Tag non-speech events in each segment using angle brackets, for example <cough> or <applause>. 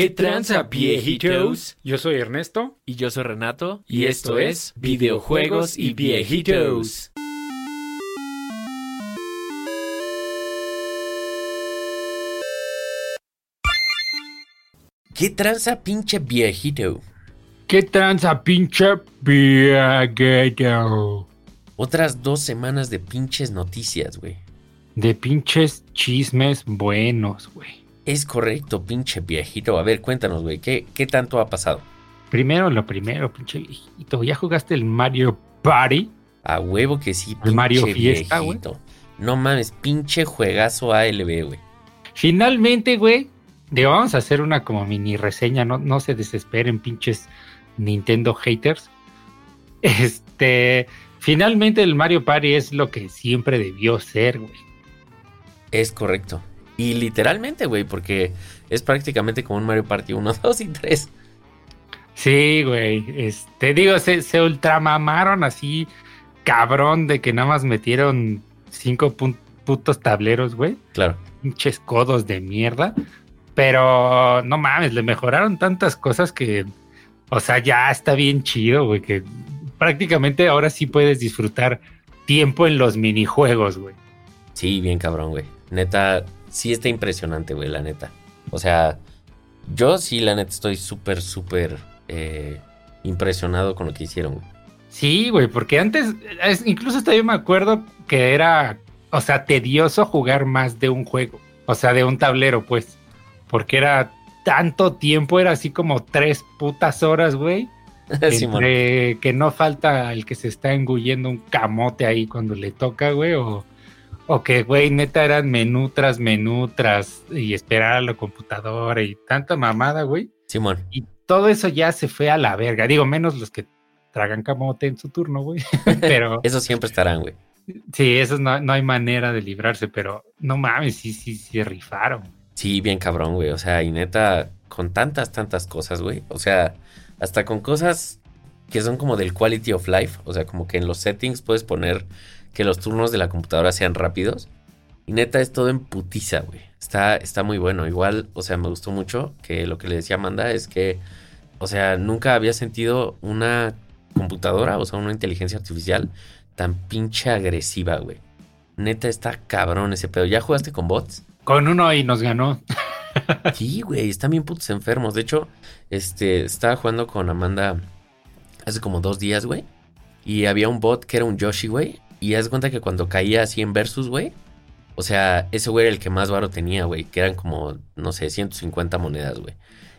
¿Qué tranza, viejitos? Yo soy Ernesto. Y yo soy Renato. Y esto es Videojuegos y Viejitos. ¿Qué tranza, pinche viejito? ¿Qué tranza, pinche viejito? Otras dos semanas de pinches noticias, güey. De pinches chismes buenos, güey. Es correcto, pinche viejito. A ver, cuéntanos, güey, ¿qué, ¿qué tanto ha pasado? Primero, lo primero, pinche viejito. ¿Ya jugaste el Mario Party? A huevo que sí, El Mario Fiesta, viejito. No mames, pinche juegazo ALB, güey. Finalmente, güey. Digo, vamos a hacer una como mini reseña. No, no se desesperen, pinches Nintendo haters. Este. Finalmente, el Mario Party es lo que siempre debió ser, güey. Es correcto. Y literalmente, güey, porque es prácticamente como un Mario Party 1, 2 <laughs> y 3. Sí, güey. Este, digo, se, se ultramamaron así, cabrón, de que nada más metieron cinco putos tableros, güey. Claro. Pinches codos de mierda. Pero no mames, le mejoraron tantas cosas que, o sea, ya está bien chido, güey, que prácticamente ahora sí puedes disfrutar tiempo en los minijuegos, güey. Sí, bien cabrón, güey. Neta, sí está impresionante, güey, la neta. O sea, yo sí, la neta, estoy súper, súper eh, impresionado con lo que hicieron, güey. Sí, güey, porque antes, es- incluso hasta yo me acuerdo que era, o sea, tedioso jugar más de un juego, o sea, de un tablero, pues, porque era tanto tiempo, era así como tres putas horas, güey, <laughs> que no falta el que se está engullendo un camote ahí cuando le toca, güey, o, o que, güey, neta eran menú tras menú tras y esperar a la computadora y tanta mamada, güey. Simón. Y todo eso ya se fue a la verga. Digo, menos los que tragan camote en su turno, güey. <laughs> pero Eso siempre estarán, güey. sí, esos no, no hay manera de librarse, pero no mames, sí, sí, sí, rifaron. Sí, bien cabrón, güey. O sea, y neta, con tantas, tantas cosas, güey. O sea, hasta con cosas que son como del quality of life. O sea, como que en los settings puedes poner que los turnos de la computadora sean rápidos. Y neta, es todo en putiza, güey. Está, está muy bueno. Igual, o sea, me gustó mucho que lo que le decía Amanda es que, o sea, nunca había sentido una computadora, o sea, una inteligencia artificial tan pinche agresiva, güey. Neta, está cabrón ese pedo. ¿Ya jugaste con bots? Con uno y nos ganó. <laughs> Sí, güey, están bien putos enfermos. De hecho, este, estaba jugando con Amanda hace como dos días, güey. Y había un bot que era un Yoshi, güey. Y haz cuenta que cuando caía así en versus, güey. O sea, ese güey era el que más varo tenía, güey. Que eran como, no sé, 150 monedas, güey.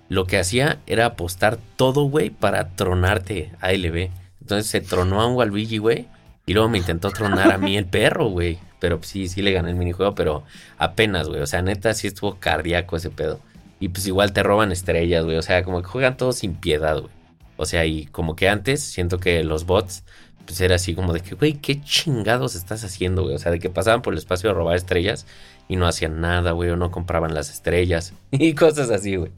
Lo que hacía era apostar todo, güey, para tronarte a LB. Entonces se tronó a un Waluigi, güey. Y luego me intentó tronar a mí el perro, güey. Pero sí, sí le gané el minijuego, pero apenas, güey. O sea, neta, sí estuvo cardíaco ese pedo. Y pues igual te roban estrellas, güey. O sea, como que juegan todos sin piedad, güey. O sea, y como que antes siento que los bots, pues era así como de que, güey, ¿qué chingados estás haciendo, güey? O sea, de que pasaban por el espacio a robar estrellas y no hacían nada, güey, o no compraban las estrellas <laughs> y cosas así, güey.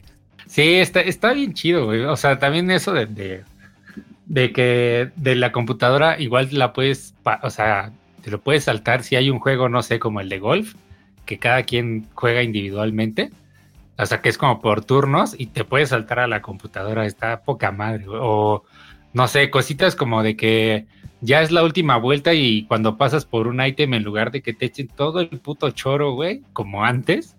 Sí, está, está bien chido, güey. O sea, también eso de, de, de que de la computadora igual la puedes, o sea, te lo puedes saltar si hay un juego, no sé, como el de golf, que cada quien juega individualmente. O sea, que es como por turnos y te puedes saltar a la computadora. Está poca madre, güey. O, no sé, cositas como de que ya es la última vuelta y cuando pasas por un ítem, en lugar de que te echen todo el puto choro, güey, como antes,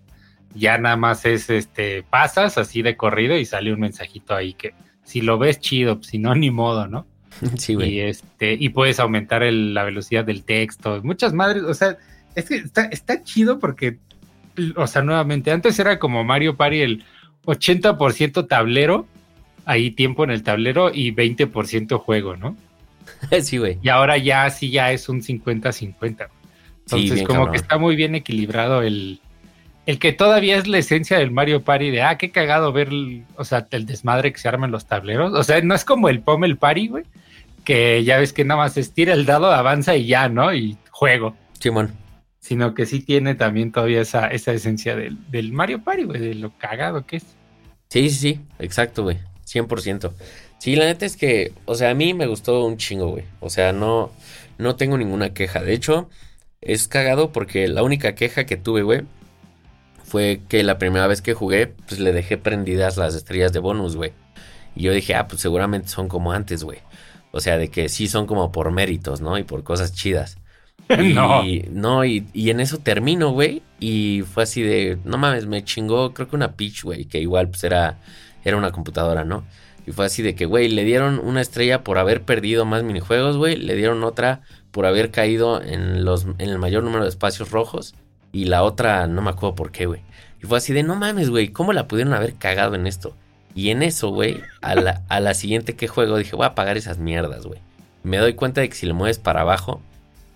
ya nada más es este, pasas así de corrido y sale un mensajito ahí que si lo ves chido, si no, ni modo, ¿no? <laughs> Sí, y güey. este, y puedes aumentar el- la velocidad del texto, muchas madres, o sea, es que está, está chido porque, o sea, nuevamente, antes era como Mario Party el 80% tablero, ahí tiempo en el tablero y 20% juego, ¿no? <laughs> Sí, güey. Y ahora ya sí ya es un 50-50. Entonces, como cabrón. que está muy bien equilibrado el, el que todavía es la esencia del Mario Party de, ah, qué cagado ver, el- o sea, el desmadre que se arma en los tableros. O sea, no es como el Pommel Party, güey, que ya ves que nada más estira el dado, avanza y ya, ¿no? Y juego. Simón. Sino que sí tiene también todavía esa, esa esencia del, del Mario Party, güey, de lo cagado que es. Sí, sí, sí, exacto, güey. 100%. Sí, la neta es que, o sea, a mí me gustó un chingo, güey. O sea, no, no tengo ninguna queja. De hecho, es cagado porque la única queja que tuve, güey, fue que la primera vez que jugué, pues le dejé prendidas las estrellas de bonus, güey. Y yo dije, ah, pues seguramente son como antes, güey. O sea, de que sí son como por méritos, ¿no? Y por cosas chidas. <laughs> no. Y, no, y, en eso termino, güey. Y fue así de, no mames, me chingó, creo que una pitch, güey, que igual pues era, era una computadora, ¿no? Y fue así de que, güey, le dieron una estrella por haber perdido más minijuegos, güey. Le dieron otra por haber caído en, los, en el mayor número de espacios rojos. Y la otra, no me acuerdo por qué, güey. Y fue así de, no mames, güey, ¿cómo la pudieron haber cagado en esto? Y en eso, güey, a la, a la siguiente que juego dije, voy a apagar esas mierdas, güey. Me doy cuenta de que si le mueves para abajo,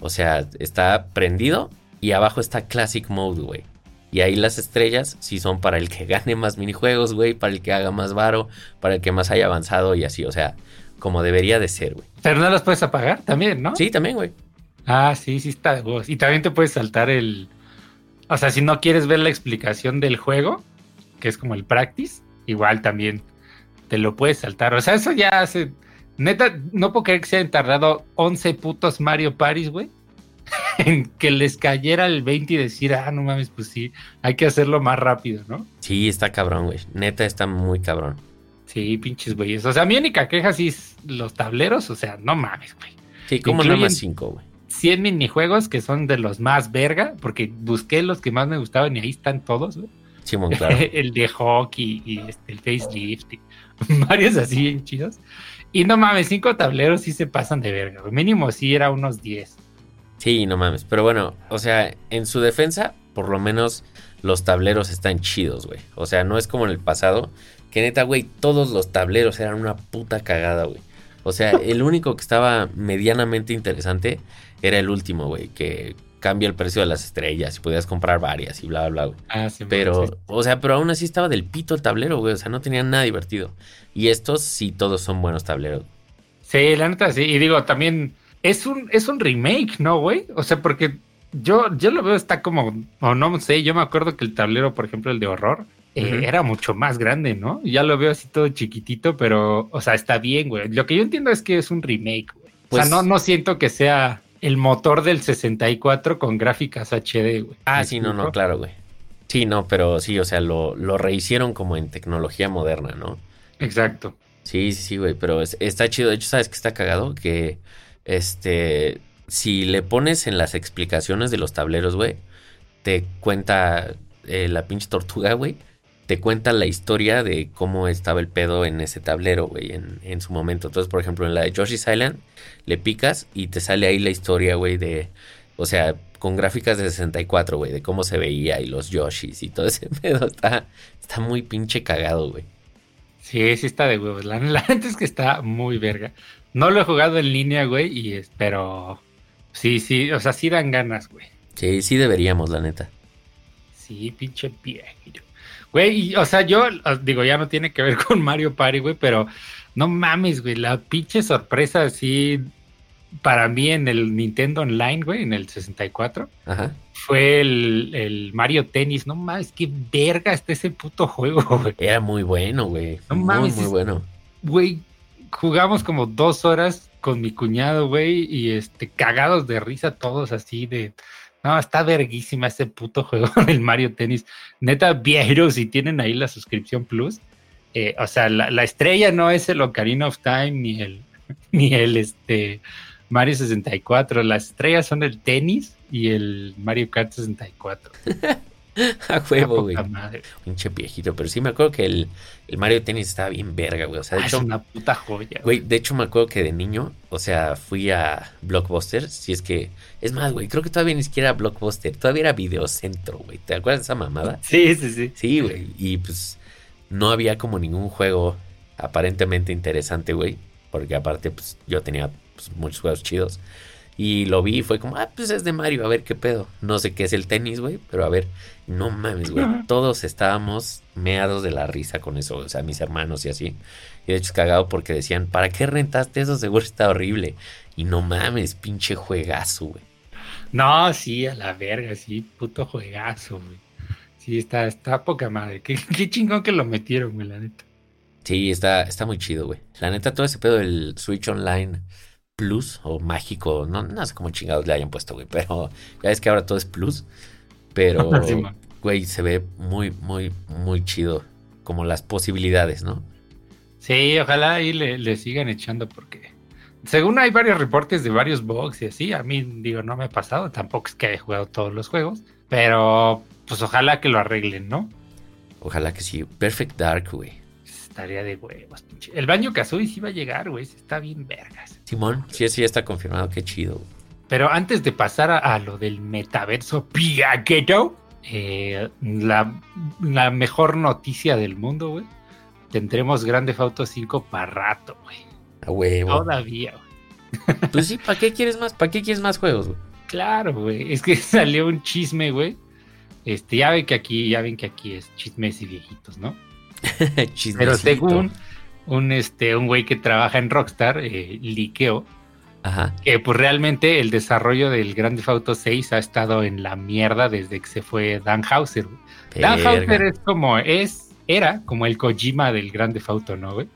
o sea, está prendido y abajo está Classic Mode, güey. Y ahí las estrellas sí son para el que <laughs> gane más minijuegos, güey, para el que haga más varo, para el que más haya avanzado y así, o sea, como debería de ser, güey. Pero no las puedes apagar también, ¿no? Sí, también, güey. Ah, sí, sí está de voz. Y también te puedes saltar el... O sea, si no quieres ver la explicación del juego, que es como el practice, igual también te lo puedes saltar. O sea, eso ya hace... Neta, no puedo creer que se hayan tardado 11 putos Mario Paris, güey <laughs> en que les cayera el 20 y decir, ah, no mames, pues sí, hay que hacerlo más rápido, ¿no? Sí, está cabrón, güey. Neta está muy cabrón. Sí, pinches güeyes. O sea, mi única queja sí es los tableros, o sea, no mames, güey. Sí, como nada más 5, güey. 100 minijuegos que son de los más verga, porque busqué los que más me gustaban y ahí están todos, güey. Sí, claro. <laughs> el de hockey y este, el facelift y <laughs> varios así bien chidos. Y no mames, cinco tableros sí se pasan de verga, güey. Mínimo sí era unos 10. Sí, no mames. Pero bueno, o sea, en su defensa, por lo menos los tableros están chidos, güey. O sea, no es como en el pasado, que neta, güey, todos los tableros eran una puta cagada, güey. O sea, <laughs> el único que estaba medianamente interesante era el último, güey, que cambia el precio de las estrellas y podías comprar varias y bla, bla, bla. Ah, sí, pero, o sea, pero aún así estaba del pito el tablero, güey. O sea, no tenía nada divertido. Y estos sí todos son buenos tableros. Sí, la neta sí. Y digo, también es un, es un remake, ¿no, güey? O sea, porque yo, yo lo veo, está como, o no sé, yo me acuerdo que el tablero, por ejemplo, el de horror, eh, era mucho más grande, ¿no? Ya lo veo así todo chiquitito, pero, o sea, está bien, güey. Lo que yo entiendo es que es un remake, güey. o sea, pues no, no siento que sea el motor del 64 con gráficas HD, güey. Ah, sí, no, no, claro, güey. Sí, no, pero sí, o sea, lo, lo rehicieron como en tecnología moderna, ¿no? Exacto. Sí, sí, sí, güey, pero está chido. De hecho, ¿sabes qué está cagado? Que este, si le pones en las explicaciones de los tableros, güey, te cuenta eh, la pinche tortuga, güey. Te cuenta la historia de cómo estaba el pedo en ese tablero, güey, en, en, su momento. Entonces, por ejemplo, en la de Yoshi's Island, le picas y te sale ahí la historia, güey, de. O sea, con gráficas de 64, güey, de cómo se veía y los Yoshis y todo ese <laughs> pedo. Está, está muy pinche cagado, güey. Sí, sí está de huevos. La, la gente es que está muy verga. No lo he jugado en línea, güey, y espero. Sí, sí, o sea, sí dan ganas, güey. Sí, sí deberíamos, la neta. Sí, pinche pie. Güey, o sea, yo digo, ya no tiene que ver <laughs> con Mario Party, güey, pero no mames, güey, la pinche sorpresa así para mí en el Nintendo Online, güey, en el 64, Ajá. fue el, el, Mario Tennis. No mames, qué verga está ese puto juego, <laughs> güey. Era muy bueno, güey. No mames. Muy, muy bueno. Güey, jugamos como dos horas con mi cuñado, güey, y este, cagados de risa todos así de... No, está verguísima ese puto juego <laughs> del Mario Tennis. Neta, viejo, si tienen ahí la suscripción Plus. Eh, o sea, la, estrella no es el Ocarina of Time ni el, <laughs> ni el este, Mario 64. Las estrellas son el tenis y el Mario Kart 64. <laughs> <laughs> A huevo, güey. Pinche viejito. Pero sí me acuerdo que el, Mario Tennis estaba bien verga, güey. O sea, de ah, hecho. Es una puta joya. Güey, de hecho me acuerdo que de niño, o sea, fui a Blockbuster. Si es que. Es más, güey, creo que todavía ni siquiera Blockbuster. Todavía era Videocentro, güey. ¿Te acuerdas de esa mamada? Sí, sí, sí. Sí, güey. Y pues no había como ningún juego aparentemente interesante, güey. Porque aparte, pues yo tenía pues, muchos juegos chidos. Y lo vi y fue como, ah, pues es de Mario, a ver qué pedo. No sé qué es el tenis, güey, pero a ver, no mames, güey. Todos estábamos meados de la risa con eso, o sea, mis hermanos y así. Y de hecho es cagado porque decían, ¿para qué rentaste eso? Seguro está horrible. Y no mames, pinche juegazo, güey. No, sí, a la verga, sí, puto juegazo, güey. Sí, está, está poca madre. Qué, <laughs> qué chingón que lo metieron, güey, la neta. Sí, está, está muy chido, güey. La neta, todo ese pedo del Switch Online Plus o mágico, no, no sé cómo chingados le hayan puesto, güey, pero ya es que ahora todo es Plus. Pero, <laughs> güey, se ve muy, muy, muy chido. Como las posibilidades, ¿no? Sí, ojalá ahí le, le sigan echando porque según hay varios reportes de varios bugs y así, a mí digo, no me ha pasado, tampoco es que haya jugado todos los juegos, pero pues ojalá que lo arreglen, ¿no? Ojalá que sí. Perfect Dark, güey. Estaría de huevos, pinche. El baño Kazooie sí va a llegar, güey, está bien vergas. Simón, sí, sí, ya está confirmado, qué chido. Pero antes de pasar a, a lo del metaverso Piageto, eh, la, la mejor noticia del mundo, güey. Tendremos Grande Auto 5 para rato, güey. A huevo. Todavía, güey. <laughs> Pues sí, ¿para qué quieres más? ¿Para qué quieres más juegos, güey? Claro, güey. Es que <laughs> salió un chisme, güey. Este, ya ven que aquí, ya ven que aquí es chismes y viejitos, ¿no? <laughs> Pero según un este, un güey que trabaja en Rockstar, eh, liqueó, Ajá. que pues realmente el desarrollo del Grand Theft Auto 6 ha estado en la mierda desde que se fue Dan Hauser. güey. Dan. Hauser es como, es, era como el Kojima del Grand Theft Auto, ¿no, güey?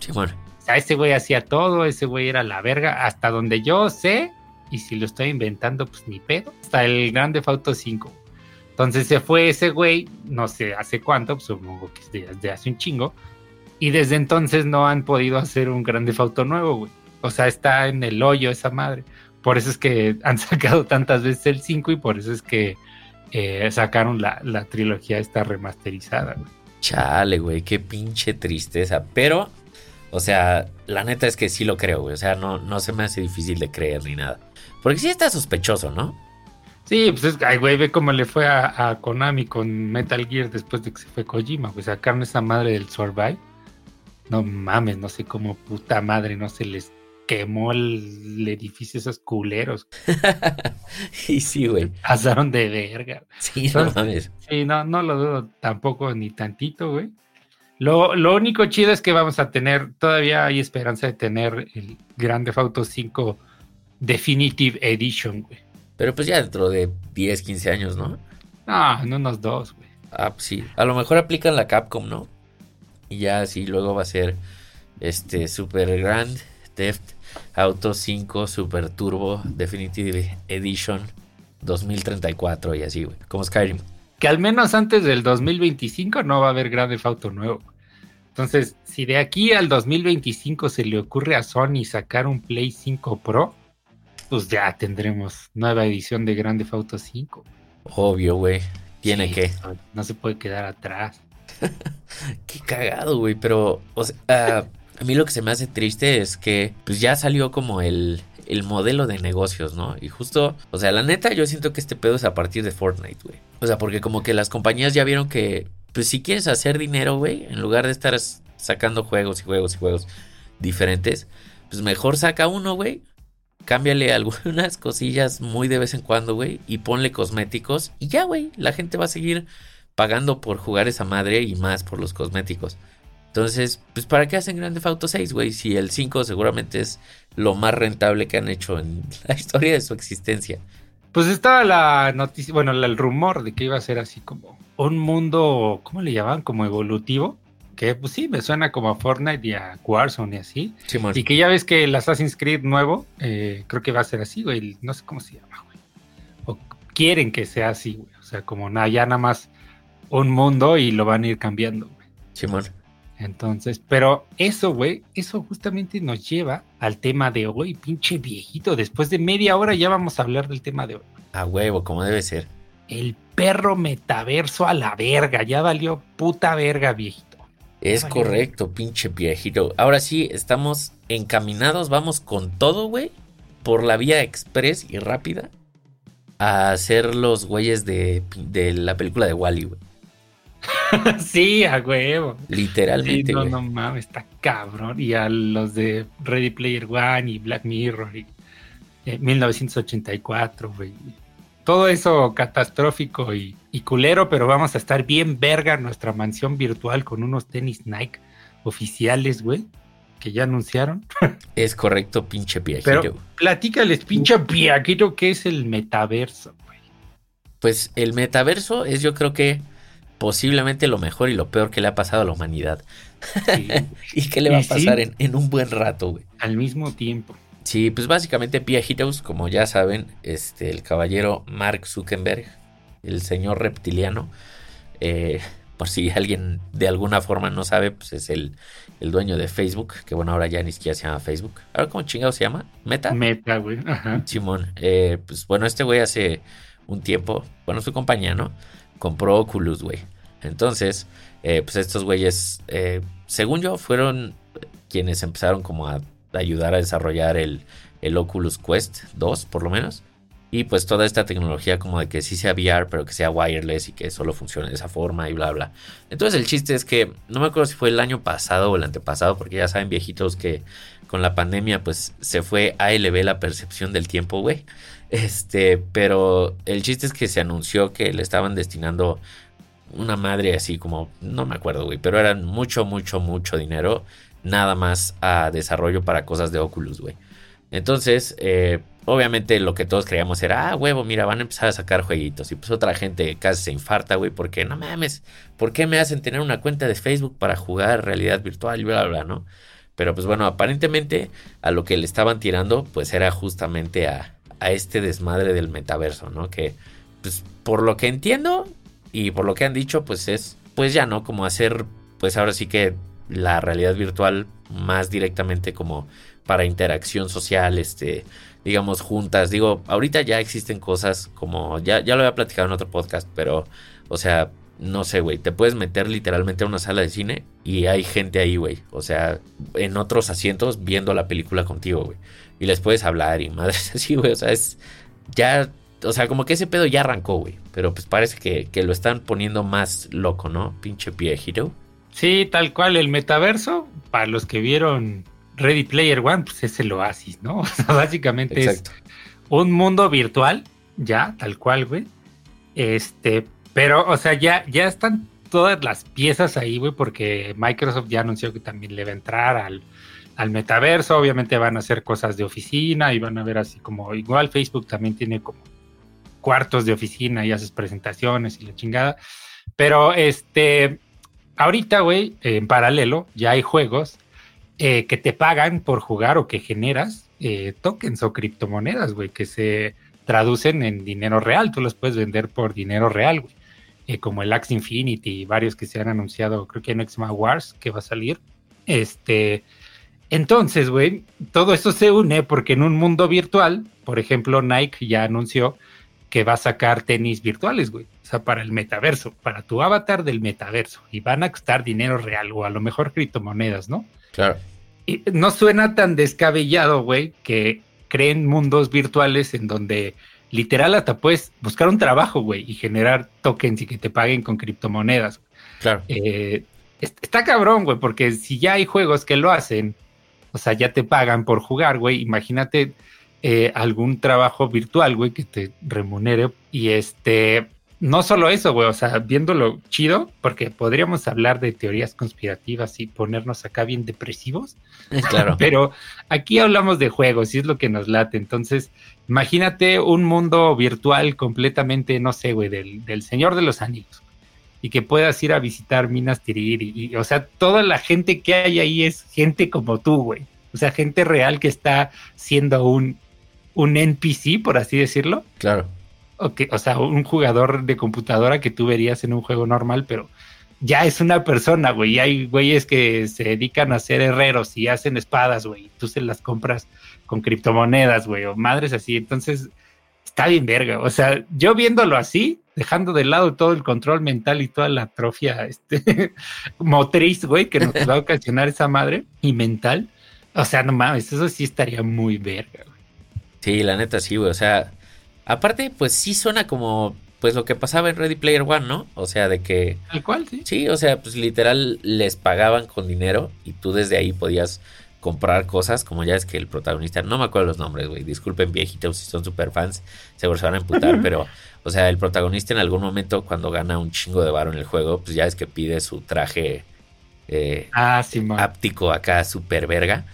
Simón. O sea, ese güey hacía todo, ese güey era la verga, hasta donde yo sé, y si lo estoy inventando, pues ni pedo, hasta el Grand Theft Auto 5. Entonces se fue ese güey, no sé hace cuánto, pues supongo que es de- desde hace un chingo, y desde entonces no han podido hacer un Grand Theft Auto nuevo, güey. O sea, está en el hoyo esa madre. Por eso es que <laughs> han sacado tantas veces el 5 y por eso es que eh, sacaron la, la trilogía esta remasterizada, güey. Chale, güey, qué pinche tristeza. Pero, o sea, la neta es que sí lo creo, güey. O sea, no, no se me hace difícil de creer ni nada. Porque sí está sospechoso, ¿no? Sí, pues es que, güey, ve cómo le fue a, a Konami con Metal Gear después de que se fue Kojima, pues sacaron esa madre del Survive. No mames, no sé cómo puta madre no se les quemó el, el edificio esos culeros. <laughs> y sí, güey. Pasaron de verga. Sí, no mames. Sí, no, no lo dudo tampoco ni tantito, güey. Lo, lo único chido es que vamos a tener, todavía hay esperanza de tener el Grande Auto 5 Definitive Edition, güey. Pero pues ya dentro de 10, 15 años, ¿no? No, en unos dos, güey. Ah, pues sí. A lo mejor aplican la Capcom, ¿no? Y ya así luego va a ser este Super Grand Theft Auto 5 Super Turbo Definitive Edition 2034 y así, güey. Como Skyrim. que al menos antes del 2025 no va a haber Grand Theft Auto nuevo. Entonces, si de aquí al 2025 se le ocurre a Sony sacar un Play 5 Pro, pues ya tendremos nueva edición de Grand Theft Auto 5. Obvio, güey. Tiene Sí, que. no- se puede quedar atrás. <laughs> Qué cagado, güey. Pero, o sea, ah, a mí lo que se me hace triste es que, pues ya salió como el, el modelo de negocios, ¿no? Y justo, o sea, la neta, yo siento que este pedo es a partir de Fortnite, güey. O sea, porque como que las compañías ya vieron que, pues si quieres hacer dinero, güey, en lugar de estar sacando juegos y juegos y juegos diferentes, pues mejor saca uno, güey. Cámbiale <laughs> algunas cosillas muy de vez en cuando, güey, y ponle cosméticos y ya, güey, la gente va a seguir pagando por jugar esa madre y más por los cosméticos. Entonces, pues ¿para qué hacen Grand Theft Auto 6, güey? Si el 5 seguramente es lo más rentable que han hecho en <laughs> la historia de su existencia. Pues estaba la noticia, bueno, el rumor de que iba a ser así como un mundo, ¿cómo le llamaban? Como evolutivo. Que pues sí, me suena como a Fortnite y a Warzone y así. Y que ya ves que el Assassin's Creed nuevo, eh, creo que va a ser así, güey. No sé cómo se llama, güey. O quieren que sea así, güey. O sea, como nada, ya nada más un mundo y lo van a ir cambiando, güey. Simón. Entonces, pero eso, güey, eso justamente nos lleva al tema de hoy, pinche viejito. Después de media hora ya vamos a hablar del tema de hoy. A huevo, como debe ser. El perro metaverso a la verga. Ya valió puta verga, viejito. Es correcto, pinche viejito. Ahora sí, estamos encaminados, vamos con todo, güey. Por la vía express y rápida. A hacer los güeyes de, de la película de Wally, güey. <laughs> sí, a huevo. Sí, Literalmente, no, güey. no mames, está cabrón. Y a los de Ready Player One y Black Mirror y eh, 1984, güey. Todo eso catastrófico y, y culero, pero vamos a estar bien verga en nuestra mansión virtual con unos tenis Nike oficiales, güey, que ya anunciaron. <laughs> Es correcto, pinche viejito. Pero platícales, pinche piaquito, ¿qué es el metaverso, güey? Pues el metaverso es yo creo que posiblemente lo mejor y lo peor que le ha pasado a la humanidad. Sí, <laughs> ¿Y qué le va a pasar sí. en, en un buen rato, güey? al mismo tiempo. Sí, pues básicamente Pia como ya saben, este, el caballero Mark Zuckerberg el señor reptiliano. Eh, por si alguien de alguna forma no sabe, pues es el, el, dueño de Facebook, que bueno, ahora ya ni siquiera se llama Facebook. ¿Ahora cómo chingado se llama? ¿Meta? Meta, güey. Ajá. Simón, eh, pues bueno, este güey hace un tiempo, bueno, su compañía, ¿no? Compró Oculus, güey. Entonces, eh, pues estos güeyes, eh, según yo, fueron quienes empezaron como a ayudar a desarrollar el, el Oculus Quest 2, por lo menos. Y pues toda esta tecnología como de que sí sea VR, pero que sea wireless y que solo funcione de esa forma y bla, bla. Entonces el chiste es que no me acuerdo si fue el año pasado o el antepasado, porque ya saben viejitos que con la pandemia pues se fue ALB la percepción del tiempo, güey. Este, pero el chiste es que se anunció que le estaban destinando una madre así como, no me acuerdo, güey, pero eran mucho, mucho, mucho dinero nada más a desarrollo para cosas de Oculus, güey. Entonces, eh, obviamente lo que todos creíamos era, ah, huevo, mira, van a empezar a sacar jueguitos. Y pues otra gente casi se infarta, güey, porque no mames, ¿por qué me hacen tener una cuenta de Facebook para jugar realidad virtual y bla, bla, bla, no? Pero pues bueno, aparentemente a lo que le estaban tirando, pues era justamente a, a este desmadre del metaverso, ¿no? Que, pues por lo que entiendo y por lo que han dicho, pues es, pues ya, ¿no? Como hacer, pues ahora sí que la realidad virtual más directamente como para interacción social, este, digamos, juntas. Digo, ahorita ya existen cosas como, ya, ya lo había platicado en otro podcast, pero, o sea, no sé, güey, te puedes meter literalmente a una sala de cine y hay gente ahí, güey. O sea, en otros asientos viendo la película contigo, güey. Y les puedes hablar y madres <laughs> así, güey. O sea, es ya, o sea, como que ese pedo ya arrancó, güey. Pero pues parece que, que lo están poniendo más loco, ¿no? Pinche pie giro. Sí, tal cual, el metaverso, para los que vieron Ready Player One, pues es el oasis, ¿no? <laughs> O sea, básicamente es un mundo virtual, ya, tal cual, güey. Este, pero, o sea, ya, ya están todas las piezas ahí, güey, porque Microsoft ya anunció que también le va a entrar al, al metaverso. Obviamente van a hacer cosas de oficina y van a ver así como, igual Facebook también tiene como cuartos de oficina y haces presentaciones y la chingada. Pero este, ahorita, güey, en paralelo, ya hay juegos eh, que te pagan por jugar o que generas eh, tokens o criptomonedas, güey, que se traducen en dinero real. Tú los puedes vender por dinero real, güey. Eh, como el Axe Infinity y varios que se han anunciado, creo que en Xma Wars que va a salir. Este, entonces, güey, todo eso se une porque en un mundo virtual, por ejemplo, Nike ya anunció que va a sacar tenis virtuales, güey. O sea, para el metaverso, para tu avatar del metaverso. Y van a costar dinero real o a lo mejor criptomonedas, ¿no? Claro. Y no suena tan descabellado, güey, que creen mundos virtuales en donde literal hasta puedes buscar un trabajo, güey, y generar tokens y que te paguen con criptomonedas. Claro. Eh, está cabrón, güey, porque si ya hay juegos que lo hacen, o sea, ya te pagan por jugar, güey, imagínate eh, algún trabajo virtual, güey, que te remunere y este, no solo eso, güey, o sea, viéndolo chido, porque podríamos hablar de teorías conspirativas y ponernos acá bien depresivos. Claro. <laughs> Pero aquí hablamos de juegos y es lo que nos late. Entonces, imagínate un mundo virtual completamente, no sé, güey, del, Señor de los Anillos. Y que puedas ir a visitar Minas Tirith. Y, o sea, toda la gente que hay ahí es gente como tú, güey. O sea, gente real que está siendo un, un NPC, por así decirlo. Claro o sea, un jugador de computadora que tú verías en un juego normal, pero ya es una persona, güey. Y hay güeyes que se dedican a ser herreros y hacen espadas, güey. Tú se las compras con criptomonedas, güey, o madres así. Entonces, está bien verga. O sea, yo viéndolo así, dejando de lado todo el control mental y toda la atrofia este, <laughs> motriz, güey, que nos va a <laughs> ocasionar esa madre y mental. O sea, no mames, eso sí estaría muy verga, güey. Sí, la neta sí, güey. O sea, Aparte, pues sí suena como pues lo que pasaba en Ready Player One, ¿no? O sea, de que... Al cual, sí. Sí, o sea, pues literal les pagaban con dinero y tú desde ahí podías comprar cosas, como ya es que el protagonista, no me acuerdo los nombres, güey, disculpen viejitos si son super fans, seguro se van a emputar, pero, o sea, el protagonista en algún momento cuando gana un chingo de varo en el juego, pues ya es que pide su traje eh, ah, sí, áptico acá, super verga,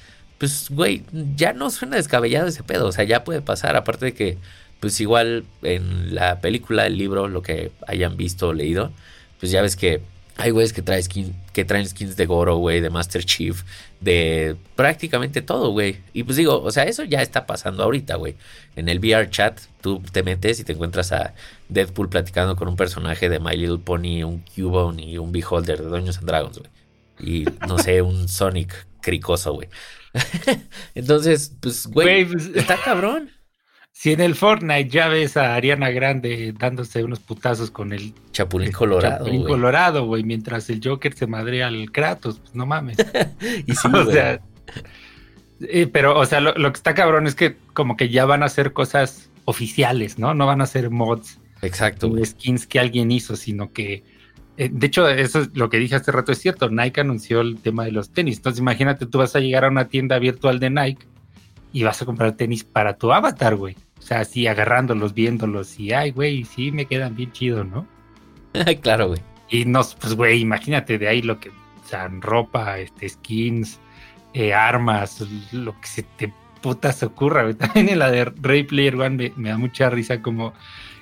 pues, güey, ya no suena descabellado ese pedo, o sea, ya puede pasar, aparte de que pues igual en la película, el libro, lo que hayan visto o leído, pues ya ves que Hay güeyes que, traen skin, que traen skins de Goro, güey, de Master Chief, de prácticamente todo, güey. Y pues digo, o sea, eso ya está pasando ahorita, güey. En el VR chat, tú te metes y te encuentras a Deadpool platicando con un personaje de My Little Pony, un Cubone y un Beholder de Dungeons and Dragons, güey. Y no sé, un Sonic cricoso, güey. <laughs> Entonces, pues, güey, Güey, pues- está cabrón. <laughs> Si en el Fortnite ya ves a Ariana Grande dándose unos putazos con el Chapulín Colorado, Chapulín güey. Colorado, güey, mientras el Joker se madrea al Kratos, pues no mames. <laughs> Y sí, o güey. sea, eh, pero, o sea, lo, lo que está cabrón es que como que ya van a hacer cosas oficiales, ¿no? No van a ser mods Exacto, skins que alguien hizo, sino que, de hecho, eso es lo que dije hace rato, es cierto, Nike anunció el tema de los tenis, entonces imagínate, tú vas a llegar a una tienda virtual de Nike y vas a comprar tenis para tu avatar, güey. O sea, así agarrándolos, viéndolos y, ay, güey, sí me quedan bien chidos, ¿no? <laughs> claro, güey. Y no, pues, güey, imagínate de ahí lo que, o sea, ropa, este, skins, eh, armas, lo que se te putas ocurra, güey. <laughs> También en la de Ray Player One me, me da mucha risa como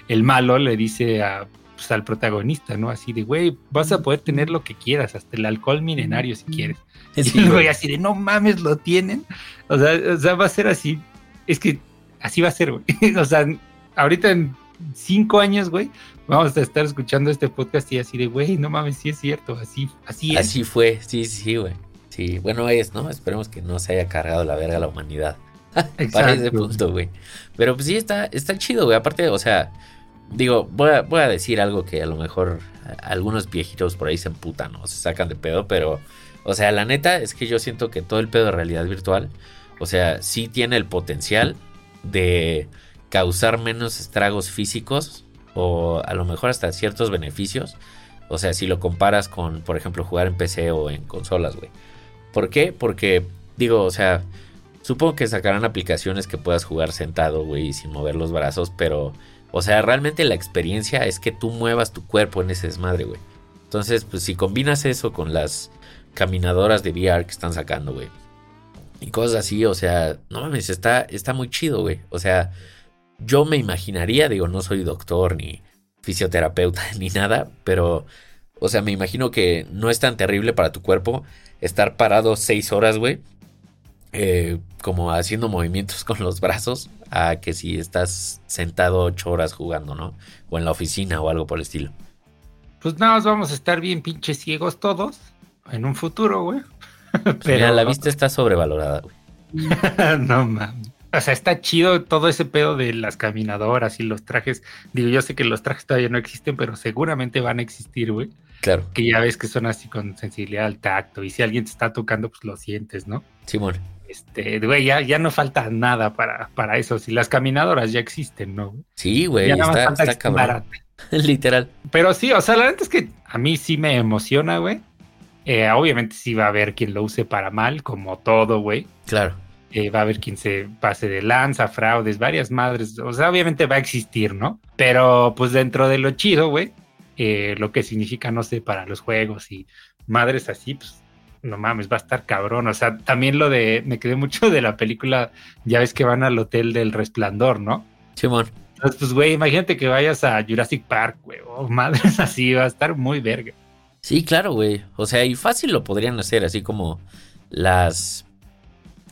el malo le dice a, pues, al protagonista, ¿no? Así de, güey, vas a poder tener lo que quieras, hasta el alcohol milenario si quieres. Sí, y el güey güey. así de, no mames, lo tienen. O sea, o sea, va a ser así. Es que así va a ser, güey. <laughs> o sea, ahorita en cinco años, güey, vamos a estar escuchando este podcast y así de, güey, no mames, sí es cierto, así, así es. Así fue, sí, sí, sí, güey. Sí, bueno es, ¿no? Esperemos que no se haya cargado la verga la humanidad. <laughs> Para ese punto, güey. Pero pues sí, está, está chido, güey. Aparte, o sea, digo, voy a, voy a decir algo que a lo mejor algunos viejitos por ahí se emputan o se sacan de pedo, pero, o sea, la neta es que yo siento que todo el pedo de realidad virtual, o sea, sí tiene el potencial de causar menos estragos físicos o a lo mejor hasta ciertos beneficios. O sea, si lo comparas con, por ejemplo, jugar en PC o en consolas, güey. ¿Por qué? Porque, digo, o sea, supongo que sacarán aplicaciones que puedas jugar sentado, güey, sin mover los brazos, pero, o sea, realmente la experiencia es que tú muevas tu cuerpo en ese desmadre, güey. Entonces, pues si combinas eso con las caminadoras de VR que están sacando, güey. Y cosas así, o sea, no mames, está, está muy chido, güey. O sea, yo me imaginaría, digo, no soy doctor ni fisioterapeuta <laughs> ni nada, pero, o sea, me imagino que no es tan terrible para tu cuerpo estar parado seis horas, güey. Eh, como haciendo movimientos <laughs> con los brazos, a que si estás sentado ocho horas jugando, ¿no? O en la oficina o algo por el estilo. Pues nada más vamos a estar bien pinches ciegos todos en un futuro, güey. <laughs> Pues mira, la vista está sobrevalorada, güey. <laughs> no mames. O sea, está chido todo ese pedo de las caminadoras y los trajes. Digo, yo sé que los trajes todavía no existen, pero seguramente van a existir, güey. Claro, Que ya ves que son así con sensibilidad al tacto. Y si alguien te está tocando, pues lo sientes, ¿no? Simón. Este, güey, ya, ya no falta nada para, para eso. Si las caminadoras ya existen, ¿no? Sí, güey, ya nada más está, falta. <laughs> Literal. Pero sí, o sea, la verdad es que a mí sí me emociona, güey. Eh, obviamente sí va a haber quien lo use para mal, como todo, güey. Claro. Eh, va a haber quien se pase de lanza, fraudes, varias madres. O sea, obviamente va a existir, ¿no? Pero pues dentro de lo chido, güey, eh, lo que significa, no sé, para los juegos y madres así, pues no mames, va a estar cabrón. O sea, también lo de, me quedé mucho de la película, ya ves que van al hotel del resplandor, ¿no? Simón. Entonces, pues, güey, imagínate que vayas a Jurassic Park, güey, o madres <laughs> así, va a estar muy verga. Sí, claro, güey. O sea, y fácil lo podrían hacer, así como las.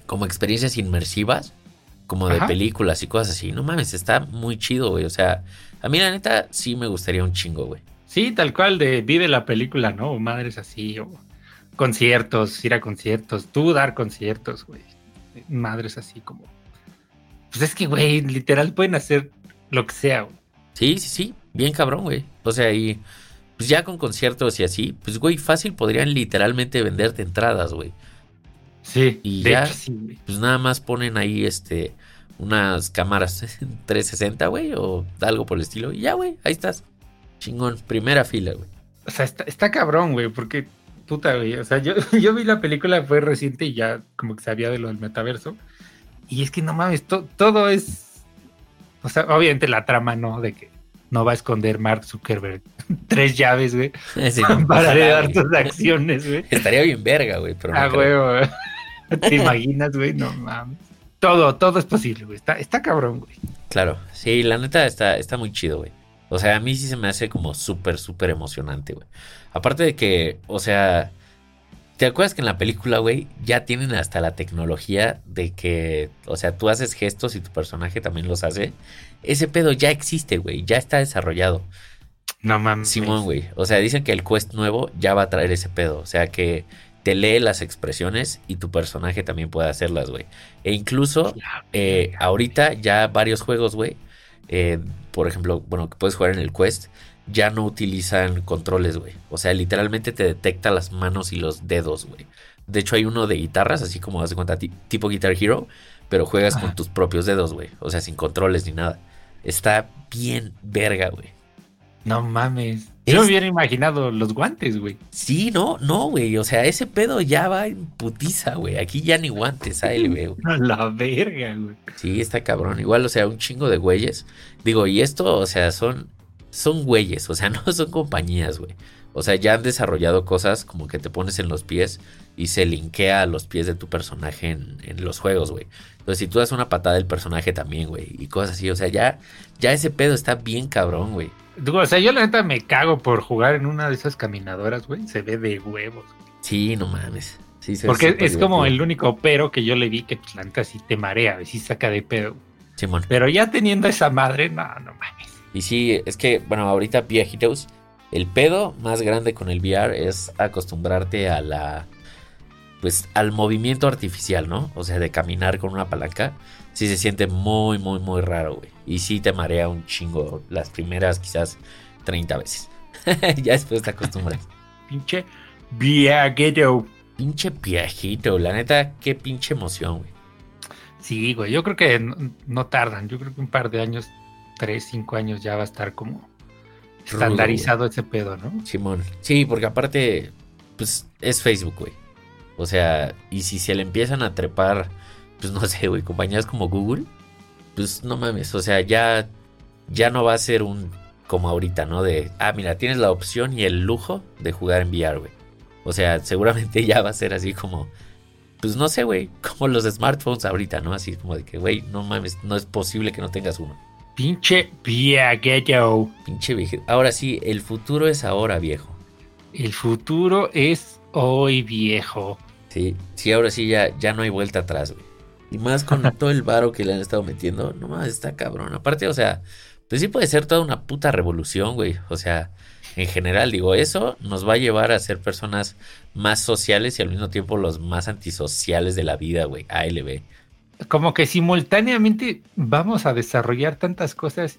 como experiencias inmersivas, como de Ajá. películas y cosas así. No mames, está muy chido, güey. O sea, a mí la neta sí me gustaría un chingo, güey. Sí, tal cual de vive la película, ¿no? Madres así, o conciertos, ir a conciertos, tú dar conciertos, güey. Madres así como. Pues es que, güey, literal pueden hacer lo que sea, güey. Sí, sí, sí. Bien cabrón, güey. O sea, y. Pues ya con conciertos y así, pues, güey, fácil podrían literalmente venderte entradas, güey. Sí, Y de ya- hecho, sí, güey. Pues nada más ponen ahí, este. Unas cámaras <laughs> 360, güey, o algo por el estilo. Y ya, güey, ahí estás. Chingón, primera fila, güey. O sea, está, está cabrón, güey, porque, puta, güey. O sea, yo, <laughs> yo vi la película, fue reciente y ya como que sabía de lo del metaverso. Y es que no mames, to- todo es. O sea, obviamente la trama, ¿no? De que no va a esconder Mark Zuckerberg <laughs> tres llaves, güey, Sí, no, <laughs> para heredar tus acciones, güey. Estaría bien verga, güey, pero Ah, güey. ¿Te imaginas, güey? No mames. Todo, todo es posible, güey. Está, está cabrón, güey. Claro, sí, la neta está, está muy chido, güey. O sea, a mí sí se me hace como súper, súper emocionante, güey. Aparte de que, o sea, ¿te acuerdas que en la película, güey, ya tienen hasta la tecnología de que, o sea, tú haces gestos y tu personaje también los hace? Ese pedo ya existe, güey, ya está desarrollado. No mames. Simón, güey. O sea, dicen que el quest nuevo ya va a traer ese pedo. O sea, que te lee las expresiones y tu personaje también puede hacerlas, güey. E incluso, eh, ahorita ya varios juegos, güey, eh, por ejemplo, bueno, que puedes jugar en el Quest, ya no utilizan controles, güey. O sea, literalmente te detecta las manos y los dedos, güey. De hecho, hay uno de guitarras, así como das cuenta, tipo Guitar Hero, pero juegas con tus propios dedos, güey. O sea, sin controles ni nada. Está bien verga, güey. No mames. Yo hubiera imaginado los guantes, güey. Sí, no, no, güey. O sea, ese pedo ya va en putiza, güey. Aquí ya ni guantes hay, güey. <laughs> La verga, güey. Sí, está cabrón. Igual, o sea, un chingo de güeyes. Digo, y esto, o sea, son, son güeyes, o sea, <laughs> no son compañías, güey. O sea, ya han desarrollado cosas como que te pones en los pies y se linkea a los pies de tu personaje en, en los juegos, güey. Entonces, si tú das una patada del personaje también, güey, y cosas así, o sea, ya, ya ese pedo está bien cabrón, güey. O sea, yo la neta me cago por jugar en una de esas caminadoras, güey. Se ve de huevos. Sí, no mames. Sí, Porque es como el único pero que yo le vi que pues, la neta sí te marea, sí saca de pedo. Simón. Pero ya teniendo esa madre, no, no mames. Y sí, es que, bueno, ahorita viejitos, el pedo más grande con el VR es acostumbrarte a la. Pues al movimiento artificial, ¿no? O sea, de caminar con una palanca. Sí se siente muy, muy, muy raro, güey. Y sí te marea un chingo las primeras quizás 30 veces. <laughs> ya después te acostumbras. pinche viajero. Pinche viajito, la neta, qué pinche emoción, güey. Sí, güey, yo creo que no, tardan. Yo creo que un par de años, 3, 5 años ya va a estar como estandarizado ese pedo, ¿no? Simón. Sí, porque aparte, pues es Facebook, güey. O sea, y si se le empiezan a trepar, pues no sé, güey, compañías como Google, pues no mames, o sea, ya, ya no va a ser un como ahorita, ¿no? De, ah, mira, tienes la opción y el lujo de jugar en VR, güey. O sea, seguramente <laughs> ya va a ser así como, pues no sé, güey, como los smartphones ahorita, ¿no? Así como de que, güey, no mames, no es posible que no tengas uno. Pinche viejo. Pinche viejo. Ahora sí, el futuro es ahora, viejo. El futuro es hoy, viejo. Sí, sí, ahora sí ya, ya no hay vuelta atrás, güey. Y más con todo el varo que le han estado metiendo. No más, está cabrón. Aparte, o sea, pues sí puede ser toda una puta revolución, güey. O sea, en general, digo, eso nos va a llevar a ser personas más sociales y al mismo tiempo los más antisociales de la vida, güey. ALB. Como que simultáneamente vamos a desarrollar tantas cosas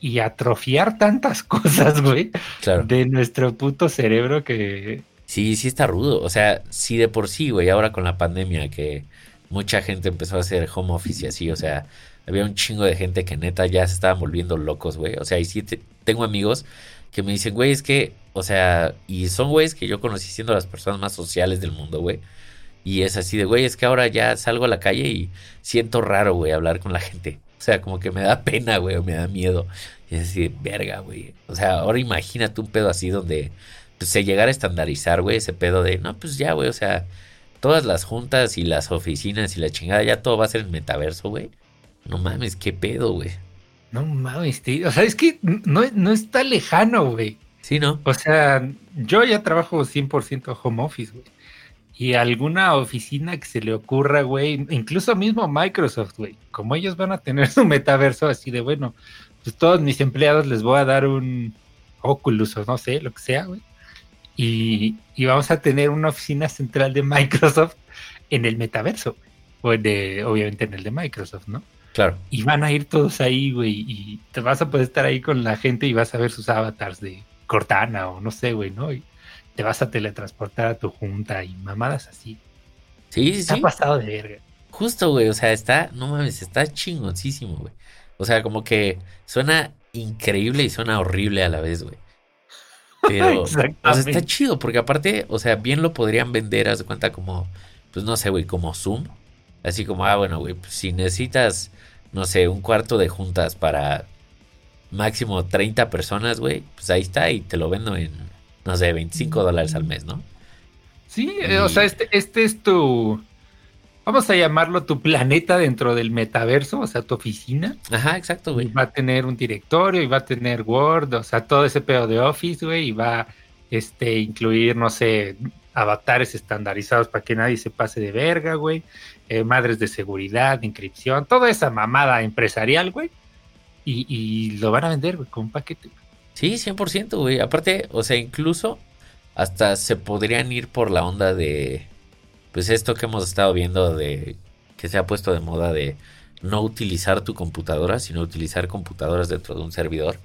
y atrofiar tantas <laughs> cosas, güey. Claro. De nuestro puto cerebro que. Sí, sí está rudo. O sea, sí de por sí, güey, ahora con la pandemia que mucha gente empezó a hacer home office y así, o sea, había un chingo de gente que neta ya se estaban volviendo locos, güey. O sea, y sí tengo amigos que me dicen, güey, es que, o sea, y son güeyes que yo conocí siendo las personas más sociales del mundo, güey. Y es así de, güey, es que ahora ya salgo a la calle y siento raro, güey, hablar con la gente. O sea, como que me da pena, güey, o me da miedo. Y es así, verga, güey. O sea, ahora imagínate un pedo así donde pues, se llegara a estandarizar, güey, ese pedo de, no, pues ya, güey, o sea, todas las juntas y las oficinas y la chingada, ya todo va a ser en metaverso, güey. No mames, qué pedo, güey. No mames, tío. O sea, es que no, no está lejano, güey. Sí, ¿no? O sea, yo ya trabajo 100% home office, güey. Y alguna oficina que se le ocurra, güey, incluso mismo Microsoft, güey, como ellos van a tener su metaverso así de, bueno, pues todos mis empleados les voy a dar un Oculus o no sé, lo que sea, güey y, vamos a tener una oficina central de Microsoft en el metaverso, o de, obviamente en el de Microsoft, ¿no? Claro. Y van a ir todos ahí, güey, y te vas a poder estar ahí con la gente y vas a ver sus avatars de Cortana o no sé, güey, ¿no? Y te vas a teletransportar a tu junta y mamadas así. Sí, sí, sí. Ha pasado de verga. Justo, güey, o sea, está, no mames, está chingoncísimo, güey. O sea, como que suena increíble y suena horrible a la vez, güey. <laughs> Pero, o sea, está chido, porque aparte, o sea, bien lo podrían vender, haz de cuenta como, pues no sé, güey, como Zoom. Así como, ah, bueno, güey, pues si necesitas, no sé, un cuarto de juntas para máximo 30 personas, güey, pues ahí está y te lo vendo en, no sé, 25 dólares al mes, ¿no? Sí, eh, o sea, este, este es tu... vamos a llamarlo tu planeta dentro del metaverso, o sea, tu oficina. Ajá, exacto, güey. Va a tener un directorio y va a tener Word, o sea, todo ese pedo de Office, güey, y va este, incluir, no sé, avatares estandarizados para que nadie se pase de verga, güey. Eh, madres de seguridad, de inscripción, toda esa mamada empresarial, güey. Y, lo van a vender, güey, con un paquete. Sí, 100%, güey. Aparte, o sea, incluso hasta se podrían ir por la onda de, pues esto que hemos estado viendo de, que se ha puesto de moda de no utilizar tu computadora, sino utilizar computadoras dentro de un servidor,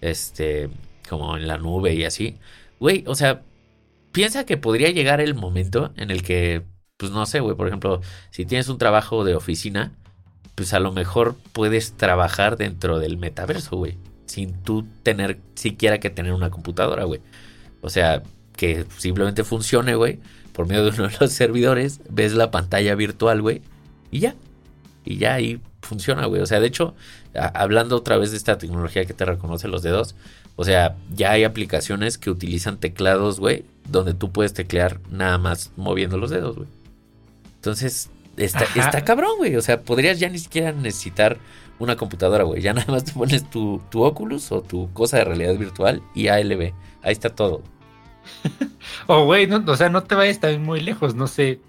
este, como en la nube y así. Güey, o sea, piensa que podría llegar el momento en el que, pues no sé, güey, por ejemplo, si tienes un trabajo de oficina, pues a lo mejor puedes trabajar dentro del metaverso, güey, sin tú tener siquiera que tener una computadora, güey. O sea, que simplemente funcione, güey, por medio de uno de los servidores, ves la pantalla virtual, güey, y ya. Y ya ahí funciona, güey. O sea, de hecho, hablando otra vez de esta tecnología que te reconoce los dedos, o sea, ya hay aplicaciones que utilizan teclados, güey, donde tú puedes teclear nada más moviendo los dedos, güey. Entonces, está, está cabrón, güey. O sea, podrías ya ni siquiera necesitar una computadora, güey. Ya nada más te pones tu, tu Oculus o tu cosa de realidad virtual y ALB. Ahí está todo. <laughs> o, güey, no, o sea, no te vayas también muy lejos, no sé.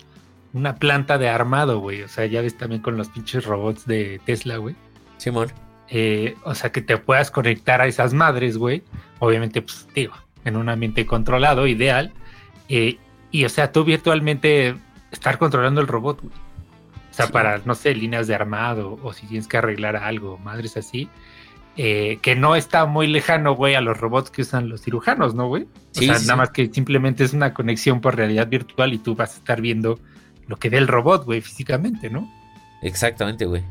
Una planta de armado, güey. O sea, ya ves también con los pinches robots de Tesla, güey. Simón. Eh, o sea, que te puedas conectar a esas madres, güey. Obviamente, pues, digo, en un ambiente controlado, ideal. Eh, y, o sea, tú virtualmente estar controlando el robot, güey. O sea, para, no sé, líneas de armado o si tienes que arreglar algo, madres así. Eh, que no está muy lejano, güey, a los robots que usan los cirujanos, ¿no, güey? O sea, nada más que simplemente es una conexión por realidad virtual y tú vas a estar viendo lo que ve el robot, güey, físicamente, ¿no? Exactamente, güey.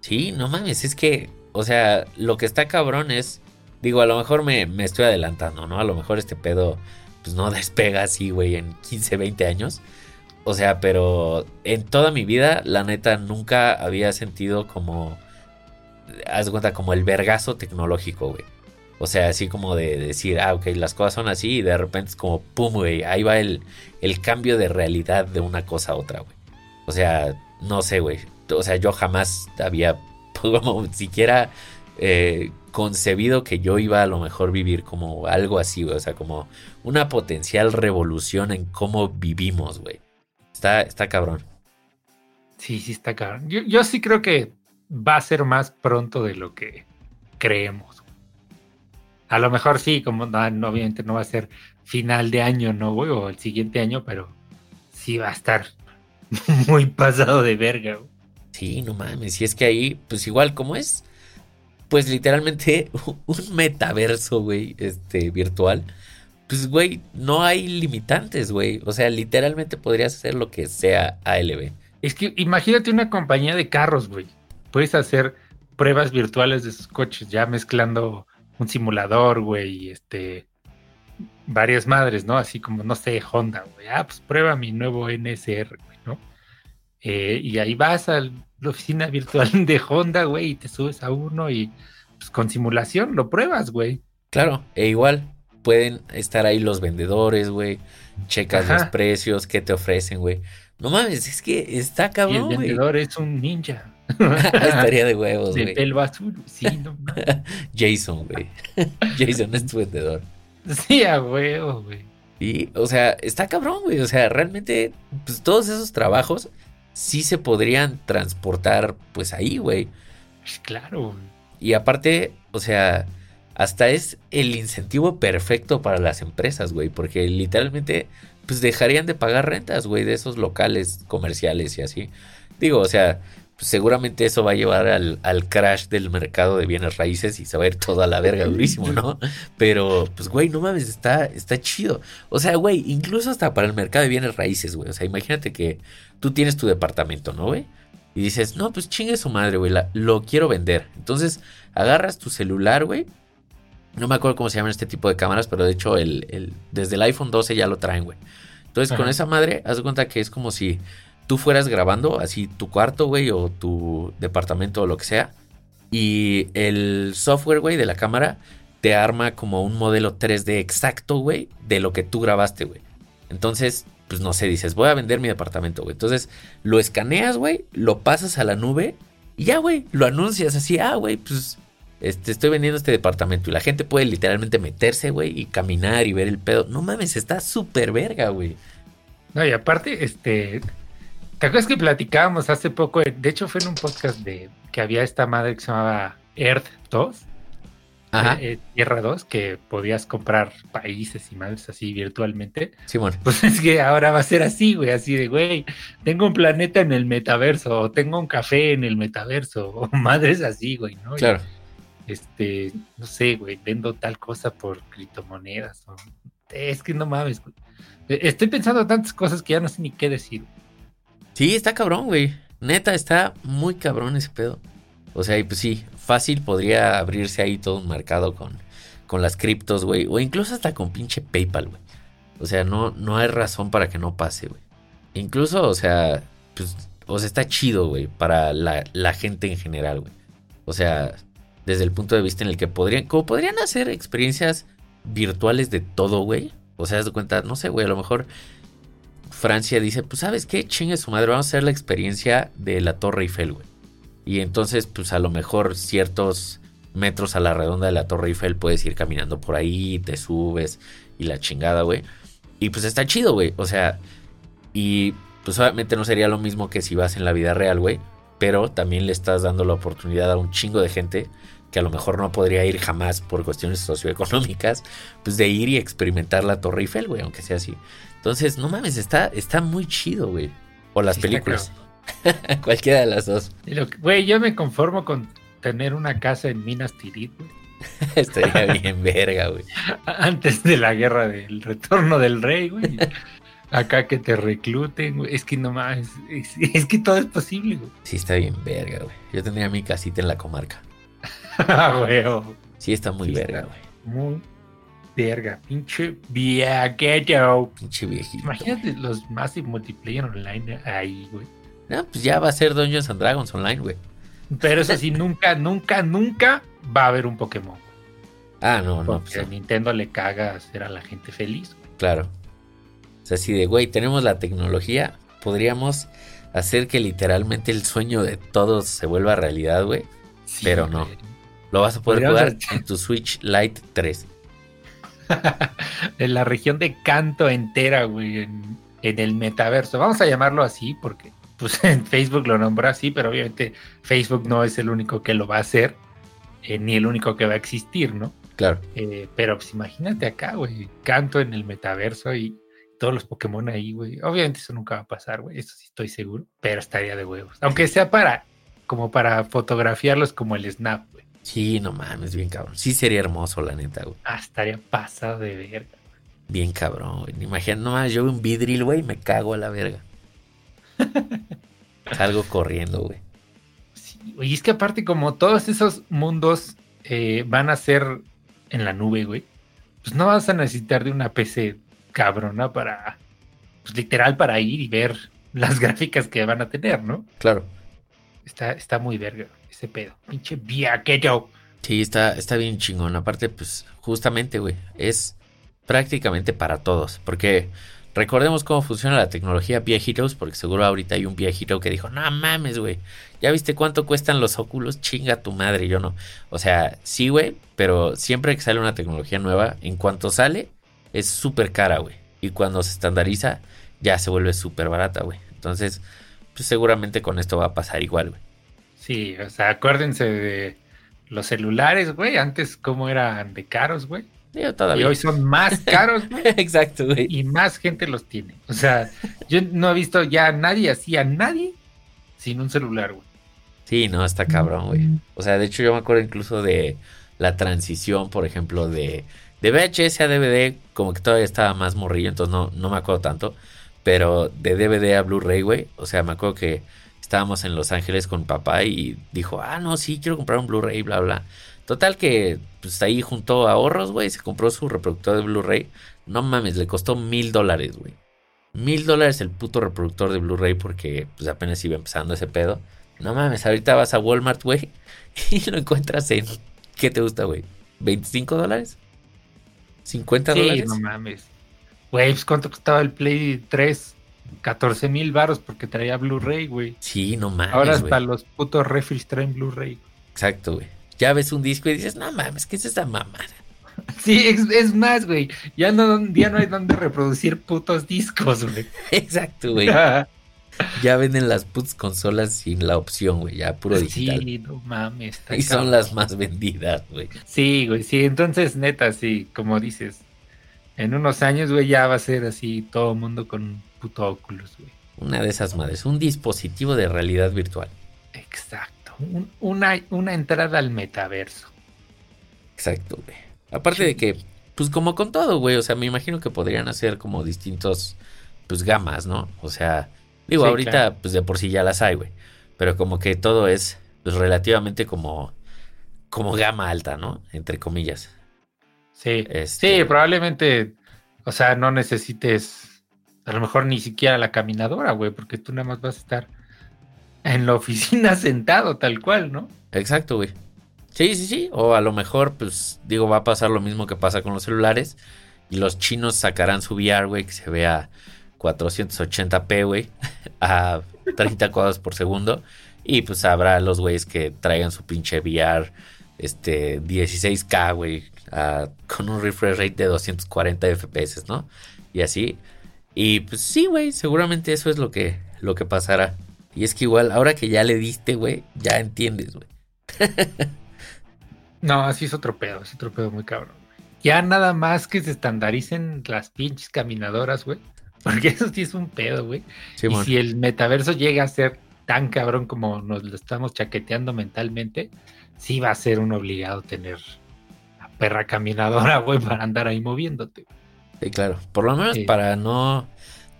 Sí, no mames, es que, o sea, lo que está cabrón es, digo, a lo mejor me, me estoy adelantando, ¿no? A lo mejor este pedo, pues no <laughs> despega así, güey, en 15, 20 años. O sea, pero en toda mi vida, la neta, nunca había sentido como, haz cuenta, como el vergazo tecnológico, güey. O sea, así como de decir, ah, ok, las cosas son así y de repente es como, pum, güey, ahí va el, el cambio de realidad de una cosa a otra, güey. O sea, no sé, güey. O sea, yo jamás había, <laughs> como siquiera eh, concebido que yo iba a lo mejor vivir como algo así, güey. O sea, como una potencial revolución en cómo vivimos, güey. Está, está cabrón. Sí, sí, está cabrón. Yo, sí creo que va a ser más pronto de lo que creemos. A lo mejor sí, como no, obviamente no va a ser final de año, ¿no, güey? O el siguiente año, pero sí va a estar <laughs> muy pasado de verga, güey. Sí, no mames. Y es que ahí, pues igual como es, pues literalmente <laughs> un metaverso, güey, este, virtual pues, güey, no hay limitantes, güey. O sea, literalmente podrías hacer lo que sea ALB. Es que imagínate una compañía de carros, güey. Puedes hacer pruebas virtuales de sus coches, ya mezclando un simulador, güey, y este, varias madres, ¿no? Así como, no sé, Honda, güey. Ah, pues prueba mi nuevo NSR, güey, ¿no? Eh, y ahí vas a la oficina <laughs> virtual de Honda, güey, y te subes a uno y pues con simulación lo pruebas, güey. Claro, e igual, pueden estar ahí los vendedores, güey. Checas los precios, qué te ofrecen, güey. No mames, es que está cabrón, güey. El vendedor es un ninja. <laughs> Estaría de huevos, güey. De pelo azul, sí, no mames. <laughs> Jason, güey. <laughs> Jason es tu vendedor. Sí, a huevo, güey. Y, o sea, está cabrón, güey. O sea, realmente, pues todos esos trabajos sí se podrían transportar, pues ahí, güey. Pues claro, güey. Y aparte, o sea, hasta es el incentivo perfecto para las empresas, güey, porque literalmente pues dejarían de pagar rentas, güey, de esos locales comerciales y así. Digo, o sea, seguramente eso va a llevar al, crash del mercado de bienes raíces y se va a ir toda la verga durísimo, ¿no? Pero, pues, güey, no mames, está, está chido. O sea, güey, incluso hasta para el mercado de bienes raíces, güey. O sea, imagínate que tú tienes tu departamento, ¿no, güey? Y dices, no, pues chingue su madre, güey, lo quiero vender. Entonces, agarras tu celular, güey, no me acuerdo cómo se llaman este tipo de cámaras, pero de hecho el, desde el iPhone 12 ya lo traen, güey. Entonces con esa madre, haz de cuenta que es como si tú fueras grabando así tu cuarto, güey, o tu departamento o lo que sea. Y el software, güey, de la cámara te arma como un modelo 3D exacto, güey, de lo que tú grabaste, güey. Entonces pues no sé, dices, voy a vender mi departamento, güey. Entonces lo escaneas, güey, lo pasas a la nube y ya, güey, lo anuncias así, ah, güey, pues este, estoy vendiendo este departamento y la gente puede literalmente meterse, güey, y caminar y ver el pedo. No mames, está súper verga, güey. No, y aparte, este, ¿te acuerdas que platicábamos hace poco? De hecho, fue en un podcast de que había esta madre que se llamaba Earth 2. Ajá. eh, Tierra 2, que podías comprar países y madres así virtualmente. Simón. Pues es que ahora va a ser así, güey, así de, güey, tengo un planeta en el metaverso, o tengo un café en el metaverso, <laughs> o madres así, güey, ¿no? Claro. este, no sé, güey, vendo tal cosa por criptomonedas, o- es que no mames, güey. Eh, Estoy pensando tantas cosas que ya no sé ni qué decir. Sí, está cabrón, güey. Neta, está muy cabrón ese pedo. O sea, y pues sí, fácil podría abrirse ahí todo un mercado con, con las criptos, güey. O incluso hasta con pinche PayPal, güey. O sea, no, no hay razón para que no pase, güey. Incluso, o sea, pues, o sea, está chido, güey, para la, gente en general, güey. O sea, desde el punto de vista en el que podrían, como podrían hacer experiencias virtuales de todo, güey. O sea, haz de cuenta, no sé, güey, a lo mejor Francia dice, pues sabes qué, chingue su madre, vamos a hacer la experiencia de la Torre Eiffel, güey. Y entonces, pues a lo mejor ciertos metros a la redonda de la Torre Eiffel puedes ir caminando por ahí, te subes y la chingada, güey. Y pues está chido, güey. O sea, y pues obviamente no sería lo mismo que si vas en la vida real, güey. Pero también le estás dando la oportunidad a un chingo de gente que a lo mejor no podría ir jamás por cuestiones socioeconómicas, pues de ir y experimentar la Torre Eiffel, güey, aunque sea así. Entonces, no mames, está, está muy chido, güey. O las Sí, películas. <laughs> Cualquiera de las dos. Güey, yo me conformo con tener una casa en Minas Tirith, güey. <laughs> Estaría bien verga, güey. <laughs> Antes de la guerra del retorno del rey, güey. Acá que te recluten, güey. Es que no mames. Es, es que todo es posible, güey. Sí, está bien verga, güey. Yo tendría mi casita en la comarca. Ah, güey. oh, Sí, está muy Sí, verga, está. güey. Muy verga. Pinche viajeto. Pinche viejito. Imagínate los Massive Multiplayer Online ahí, güey. No, pues ya va a ser Dungeons and Dragons online, güey. Pero eso sí, nunca, nunca, nunca va a haber un Pokémon. Ah, no, no, Porque pues a. Nintendo le caga hacer a la gente feliz. güey. Claro. O sea, si de, güey, tenemos la tecnología, podríamos hacer que literalmente el sueño de todos se vuelva realidad, güey. Sí, Pero no. güey. Lo vas a poder Podríamos jugar hacer- en tu Switch Lite 3. <laughs> en la región de Canto entera, güey, en, en el metaverso. Vamos a llamarlo así porque pues <laughs> en Facebook lo nombró así, pero obviamente Facebook no es el único que lo va a hacer, eh, ni el único que va a existir, ¿no? Claro. Eh, pero pues imagínate acá, güey, Canto en el metaverso y todos los Pokémon ahí, güey. Obviamente eso nunca va a pasar, güey, eso sí estoy seguro, pero estaría de huevos. Aunque sea para, como para fotografiarlos como el Snap. Sí, no mames, bien cabrón. Sí sería hermoso, la neta, güey. Ah, estaría pasado de verga. Bien cabrón, güey. Imagina, nomás yo veo un vidril, güey, y me cago a la verga. <laughs> Salgo corriendo, güey. Sí, y es que aparte como todos esos mundos eh, van a ser en la nube, güey, pues no vas a necesitar de una PC cabrona para, pues literal para ir y ver las <laughs> gráficas que van a tener, ¿no? Claro. Está, está muy verga ese pedo. Pinche viaquero. Sí, está, está bien chingón. Aparte, pues, justamente, güey, es prácticamente para todos. Porque recordemos cómo funciona la tecnología viejitos, porque seguro ahorita hay un viejito que dijo, no mames, güey, ¿ya viste cuánto cuestan los óculos? Chinga tu madre, yo no. O sea, sí, güey, pero siempre que sale una tecnología nueva, en cuanto sale, es súper cara, güey. Y cuando se estandariza, ya se vuelve súper barata, güey. Entonces, pues seguramente con esto va a pasar igual, güey. Sí, o sea, acuérdense de los celulares, güey, antes cómo eran de caros, güey. Yo Y todavía. hoy son más <laughs> caros, güey. Exacto, güey. y más gente los tiene. O sea, yo no he visto ya a nadie así, a nadie sin un celular, güey. Sí, no, está cabrón, güey. O sea, de hecho yo me acuerdo incluso de la transición, por ejemplo, de, de VHS a DVD, como que todavía estaba más morrillo, entonces no, no me acuerdo tanto. Pero de DVD a Blu-ray, güey, o sea, me acuerdo que estábamos en Los Ángeles con papá y dijo, ah, no, sí, quiero comprar un Blu-ray, bla, bla. Total que, pues ahí juntó ahorros, güey, se compró su reproductor de Blu-ray. No mames, le costó mil dólares, güey. Mil dólares el puto reproductor de Blu-ray porque, pues apenas iba empezando ese pedo. No mames, ahorita vas a Walmart, güey, <laughs> y lo encuentras en. ¿Qué te gusta, güey? ¿25 dólares? ¿50 Sí, dólares? no mames. Güey, pues cuánto costaba el Play 3? 14 mil baros porque traía Blu-ray, güey. Sí, no mames. Ahora hasta los putos refris traen Blu-ray. Exacto, güey. Ya ves un disco y dices, no mames, ¿qué es esta mamada? <laughs> Sí, es, es más, güey. Ya no, ya no hay donde reproducir putos discos, güey. <laughs> Exacto, güey. <laughs> Ya venden las putas consolas sin la opción, güey. Ya puro digital. Sí, no mames. y son las más vendidas, güey. Sí, güey, sí. Entonces, neta, sí, como dices, en unos años, güey, ya va a ser así todo el mundo con un puto Oculus, güey. Una de esas madres. Un dispositivo de realidad virtual. Exacto. Un- una, una entrada al metaverso. Exacto, güey. Aparte de que, pues como con todo, güey. O sea, me imagino que podrían hacer como distintos, pues gamas, ¿no? O sea, digo, Sí, ahorita, claro. pues de por sí ya las hay, güey. Pero como que todo es, pues relativamente como, como gama alta, ¿no? Entre comillas. Sí. Este- Sí, probablemente, o sea, no necesites a lo mejor ni siquiera la caminadora, güey, porque tú nada más vas a estar en la oficina <laughs> sentado, tal cual, ¿no? Exacto, güey. Sí, sí, sí. O a lo mejor, pues, digo, va a pasar lo mismo que pasa con los celulares. Y los chinos sacarán su VR, güey, que se vea 480p, güey, <laughs> a 30 cuadros por segundo. Y pues habrá los güeyes que traigan su pinche VR, este, 16K, güey, con un refresh rate de 240 FPS, ¿no? Y así. Y pues sí, güey, seguramente eso es lo que, lo que pasará. Y es que igual, ahora que ya le diste, güey, ya entiendes, güey. <laughs> No, así es otro pedo, es otro pedo muy cabrón. Ya nada más que se estandaricen las pinches caminadoras, güey. <laughs> Porque eso sí es un pedo, güey. Sí, y si el metaverso llega a ser tan cabrón como nos lo estamos chaqueteando mentalmente, sí va a ser un obligado tener perra caminadora, <laughs> güey, para andar ahí moviéndote. Sí, claro. Por lo menos para no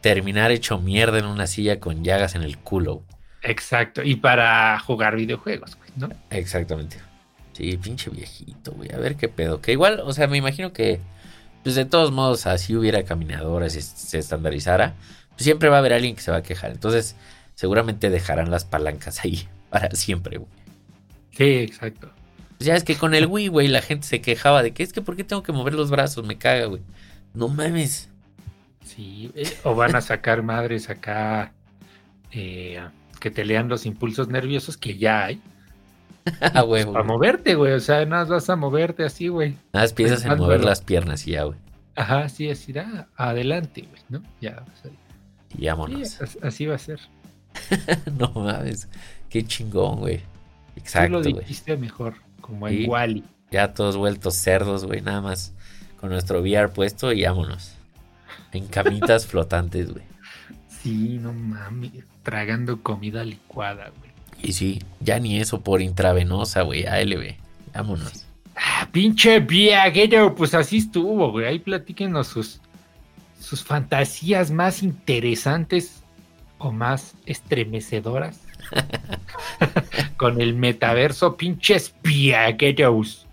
terminar hecho mierda en una silla con llagas en el culo. Exacto. Y para jugar videojuegos, güey, ¿no? Exactamente. Sí, pinche viejito, güey. A ver qué pedo. Que igual, o sea, me imagino que, pues de todos modos, así hubiera caminadoras y se estandarizara, pues siempre va a haber alguien que se va a quejar. Entonces, seguramente dejarán las palancas ahí <laughs> para siempre, güey. Sí, exacto. Pues ya es que con el Wii, güey, la gente se quejaba de que es que ¿por qué tengo que mover los brazos? Me caga, güey. No mames. Sí. eh, O van a sacar madres acá eh, que te lean los impulsos nerviosos que ya hay. <laughs> A huevo. Para güey. moverte, güey. O sea, nada más vas a moverte así, güey. Nada más piensas en mover las piernas y ya, güey. Ajá, sí, así irá. Adelante, güey, ¿no? Ya. o sea, Y sí, vámonos. as- así va a ser. <laughs> No mames. Qué chingón, güey. Tú lo Exacto, güey. dijiste mejor, como en Sí. Wally. Ya todos vueltos cerdos, güey. Nada más con nuestro VR puesto y vámonos. En camitas <laughs> flotantes, güey. Sí, no mames. Tragando comida licuada, güey. Y sí, ya ni eso por intravenosa, güey. ALB. Vámonos. Ah, pinche viaguero, pues así estuvo, güey. Ahí platíquenos sus, sus fantasías más interesantes o más estremecedoras <laughs> con el metaverso, pinches viagueros.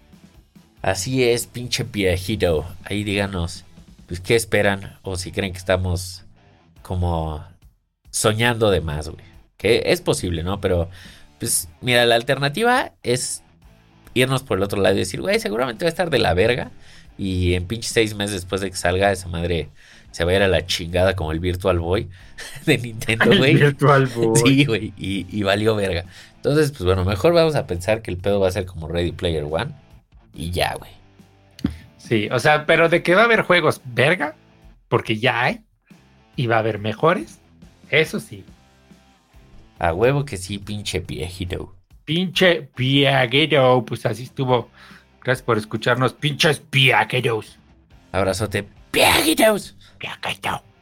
Así es, pinche viejito. Ahí díganos, pues, ¿qué esperan? O si creen que estamos como soñando de más, güey. Que es posible, ¿no? Pero, pues, mira, la alternativa es irnos por el otro lado y decir, güey, seguramente va a estar de la verga. Y en pinche seis meses después de que salga, esa madre se va a ir a la chingada como el Virtual Boy <laughs> de Nintendo, El güey. Virtual <laughs> Boy. Sí, güey, y, y valió verga. Entonces, pues bueno, mejor vamos a pensar que el pedo va a ser como Ready Player One. Y ya, güey. Sí, o sea, pero de que va a haber juegos verga, porque ya hay, y va a haber mejores, eso sí. A huevo que sí, pinche viejito. Pinche viaguero, pues así estuvo. Gracias por escucharnos, pinches viagueros. Abrazote, viejitos. Viaguero.